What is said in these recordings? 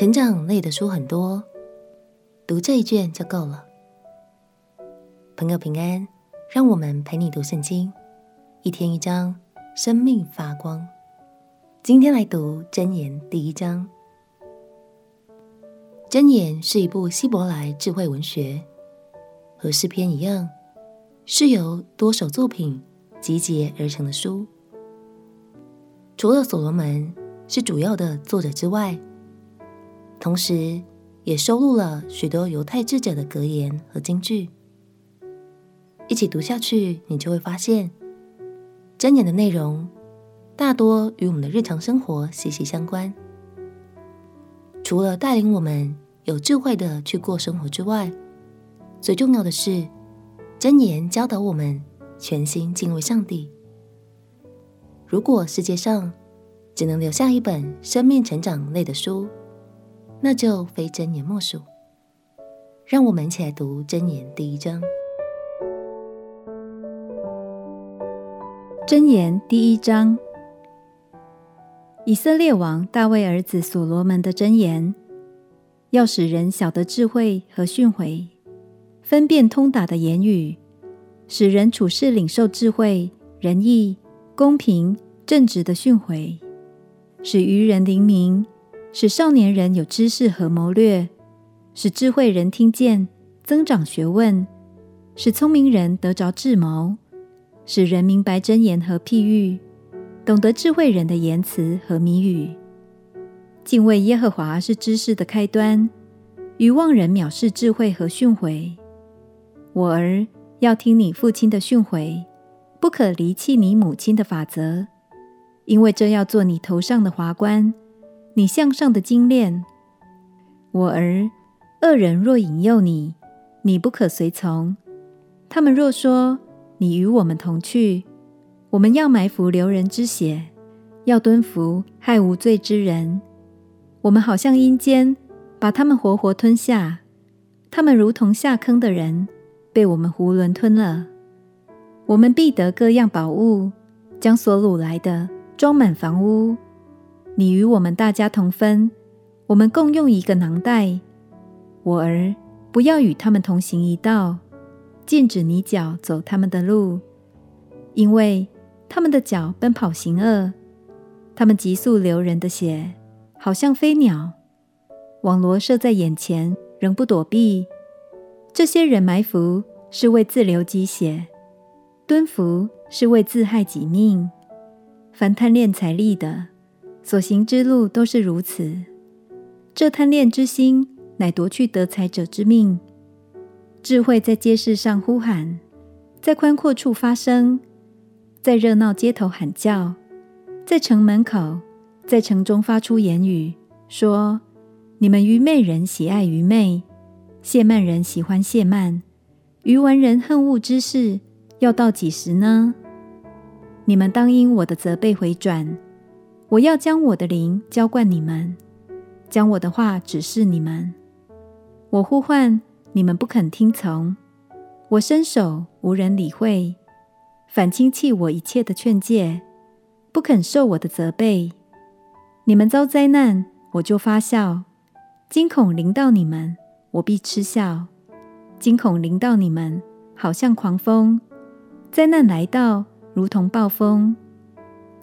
成长类的书很多，读这一卷就够了。朋友平安，让我们陪你读圣经，一天一章，生命发光。今天来读箴言第一章。箴言是一部希伯来智慧文学，和诗篇一样，是由多首作品集结而成的书。除了所罗门是主要的作者之外，同时也收录了许多犹太智者的格言和金句。一起读下去，你就会发现，箴言的内容大多与我们的日常生活息息相关。除了带领我们有智慧的去过生活之外，最重要的是，箴言教导我们全心敬畏上帝。如果世界上只能留下一本生命成长类的书，那就非真言莫属。让我们一起来读真言第一章。真言第一章，以色列王大卫儿子所罗门的真言，要使人晓得智慧和训诲，分辨通达的言语，使人处事领受智慧、仁义、公平。正直的训诲，使愚人灵明，使少年人有知识和谋略，使智慧人听见，增长学问，使聪明人得着智谋，使人明白箴言和譬喻，懂得智慧人的言辞和谜语。敬畏耶和华是知识的开端，愚妄人藐视智慧和训诲。我儿，要听你父亲的训诲，不可离弃你母亲的法则。因为这要做你头上的华冠，你向上的精炼。我儿，恶人若引诱你，你不可随从；他们若说，你与我们同去，我们要埋伏流人之血，要蹲伏害无罪之人。我们好像阴间，把他们活活吞下。他们如同下坑的人，被我们囫囵吞了。我们必得各样宝物，将所掳来的。装满房屋，你与我们大家同分，我们共用一个囊袋。我儿，不要与他们同行一道，禁止你脚走他们的路，因为他们的脚奔跑行恶，他们急速流人的血，好像飞鸟。网罗设在眼前，仍不躲避。这些人埋伏是为自流己血，蹲伏是为自害己命。凡贪恋财利的，所行之路都是如此。这贪恋之心，乃夺去得财者之命。智慧在街市上呼喊，在宽阔处发声，在热闹街头喊叫，在城门口，在城中发出言语，说：你们愚昧人喜爱愚昧，亵慢人喜欢亵慢，愚顽人恨恶知识，要到几时呢？你们当因我的责备回转，我要将我的灵浇灌你们，将我的话指示你们。我呼唤你们不肯听从，我伸手无人理会，反轻弃我一切的劝诫，不肯受我的责备。你们遭灾难，我就发笑；惊恐临到你们，我必嗤笑。惊恐临到你们，好像狂风；灾难来到。如同暴风，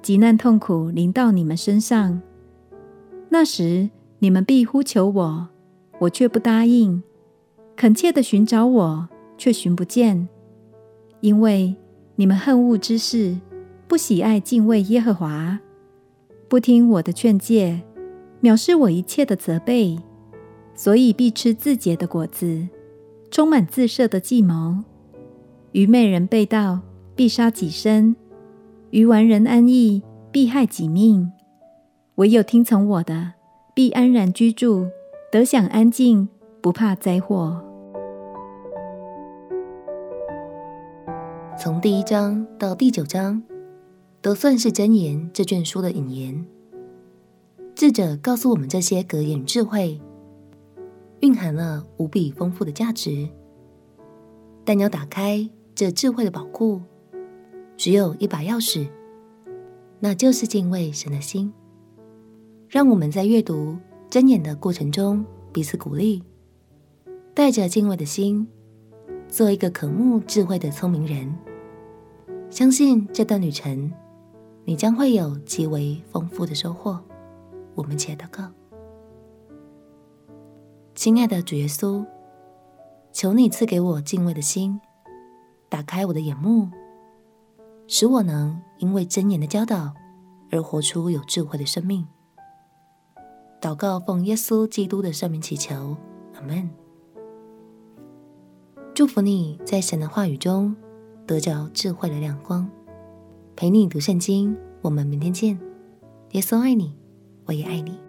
急难痛苦临到你们身上。那时，你们必呼求我，我却不答应；恳切地寻找我，却寻不见。因为你们恨恶之事，不喜爱敬畏耶和华，不听我的劝诫，藐视我一切的责备，所以必吃自结的果子，充满自设的计谋。愚昧人被道。必杀己身，于完人安逸，必害己命。唯有听从我的，必安然居住，得享安静，不怕灾祸。从第一章到第九章，都算是箴言这卷书的引言。智者告诉我们，这些格言智慧，蕴含了无比丰富的价值。但要打开这智慧的宝库，只有一把钥匙，那就是敬畏神的心。让我们在阅读箴言的过程中彼此鼓励，带着敬畏的心，做一个渴慕智慧的聪明人。相信这段旅程，你将会有极为丰富的收获。我们且祷告，亲爱的主耶稣，求你赐给我敬畏的心，打开我的眼目，使我能因为真言的教导而活出有智慧的生命。祷告奉耶稣基督的圣名祈求，阿门。祝福你在神的话语中得着智慧的亮光，陪你读圣经。我们明天见。耶稣爱你，我也爱你。